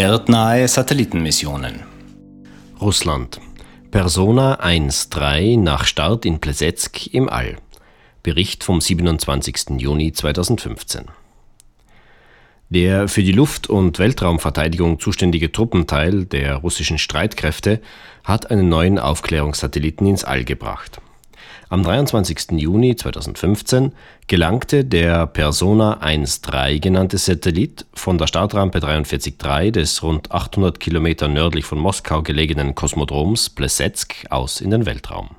Erdnahe Satellitenmissionen. Russland. Persona 1.3 nach Start in Plesetsk im All. Bericht vom 27. Juni 2015. Der für die Luft- und Weltraumverteidigung zuständige Truppenteil der russischen Streitkräfte hat einen neuen Aufklärungssatelliten ins All gebracht. Am 23. Juni 2015 gelangte der Persona 1.3 genannte Satellit von der Startrampe 43.3 des rund 800 Kilometer nördlich von Moskau gelegenen Kosmodroms Plesetsk aus in den Weltraum.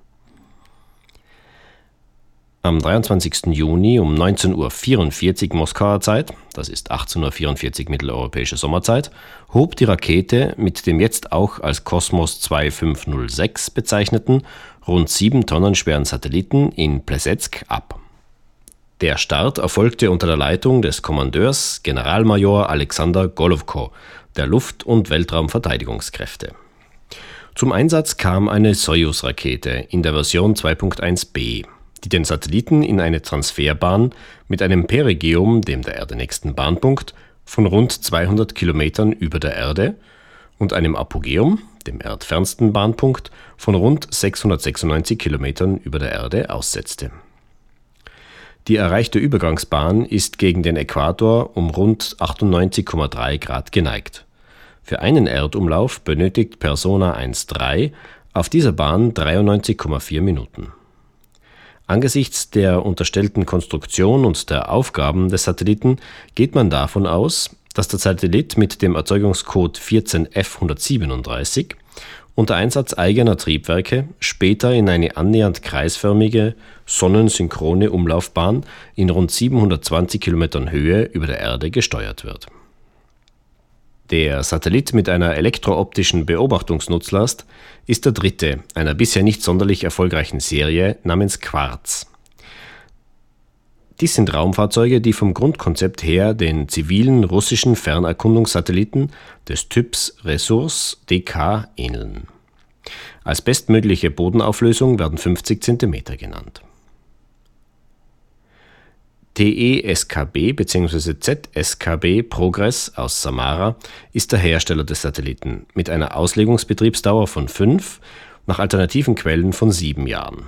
Am 23. Juni um 19.44 Uhr Moskauer Zeit, das ist 18.44 Uhr mitteleuropäische Sommerzeit, hob die Rakete mit dem jetzt auch als Kosmos 2506 bezeichneten, rund 7 Tonnen schweren Satelliten in Plesetsk ab. Der Start erfolgte unter der Leitung des Kommandeurs Generalmajor Alexander Golovko der Luft- und Weltraumverteidigungskräfte. Zum Einsatz kam eine Soyuz-Rakete in der Version 2.1b die den Satelliten in eine Transferbahn mit einem Perigeum, dem der Erde nächsten Bahnpunkt, von rund 200 Kilometern über der Erde und einem Apogeum, dem erdfernsten Bahnpunkt, von rund 696 Kilometern über der Erde aussetzte. Die erreichte Übergangsbahn ist gegen den Äquator um rund 98,3 Grad geneigt. Für einen Erdumlauf benötigt Persona 1.3 auf dieser Bahn 93,4 Minuten. Angesichts der unterstellten Konstruktion und der Aufgaben des Satelliten geht man davon aus, dass der Satellit mit dem Erzeugungscode 14F137 unter Einsatz eigener Triebwerke später in eine annähernd kreisförmige, sonnensynchrone Umlaufbahn in rund 720 Kilometern Höhe über der Erde gesteuert wird der Satellit mit einer elektrooptischen Beobachtungsnutzlast ist der dritte einer bisher nicht sonderlich erfolgreichen Serie namens Quarz. Dies sind Raumfahrzeuge, die vom Grundkonzept her den zivilen russischen Fernerkundungssatelliten des Typs Ressource DK ähneln. Als bestmögliche Bodenauflösung werden 50 cm genannt TESKB bzw. ZSKB Progress aus Samara ist der Hersteller des Satelliten mit einer Auslegungsbetriebsdauer von fünf, nach alternativen Quellen von sieben Jahren.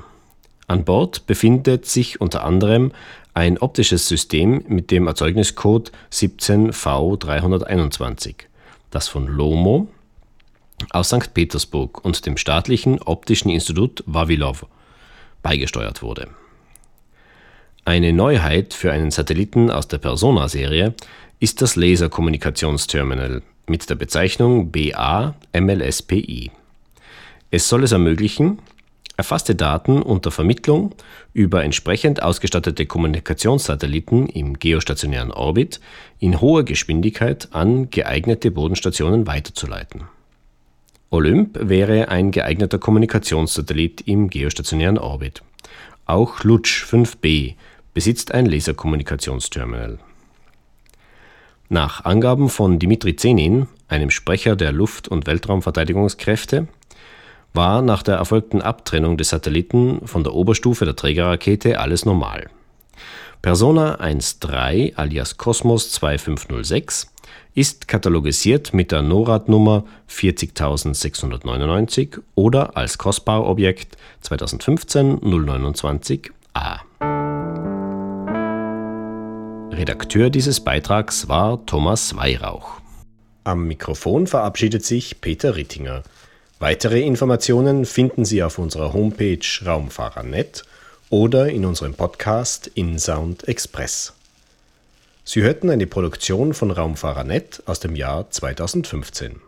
An Bord befindet sich unter anderem ein optisches System mit dem Erzeugniscode 17V321, das von LOMO aus St. Petersburg und dem staatlichen Optischen Institut Vavilov beigesteuert wurde eine Neuheit für einen Satelliten aus der Persona-Serie ist das Laserkommunikationsterminal mit der Bezeichnung BA-MLSPI. Es soll es ermöglichen, erfasste Daten unter Vermittlung über entsprechend ausgestattete Kommunikationssatelliten im geostationären Orbit in hoher Geschwindigkeit an geeignete Bodenstationen weiterzuleiten. Olymp wäre ein geeigneter Kommunikationssatellit im geostationären Orbit. Auch Lutsch 5b besitzt ein Laserkommunikationsterminal. Nach Angaben von Dimitri Zenin, einem Sprecher der Luft- und Weltraumverteidigungskräfte, war nach der erfolgten Abtrennung des Satelliten von der Oberstufe der Trägerrakete alles normal. Persona 1.3 alias Cosmos 2506 ist katalogisiert mit der NORAD-Nummer 40699 oder als Kostbar-Objekt 2015 029 A. Redakteur dieses Beitrags war Thomas Weihrauch. Am Mikrofon verabschiedet sich Peter Rittinger. Weitere Informationen finden Sie auf unserer Homepage Raumfahrer.net oder in unserem Podcast InSound Express. Sie hörten eine Produktion von Raumfahrer.net aus dem Jahr 2015.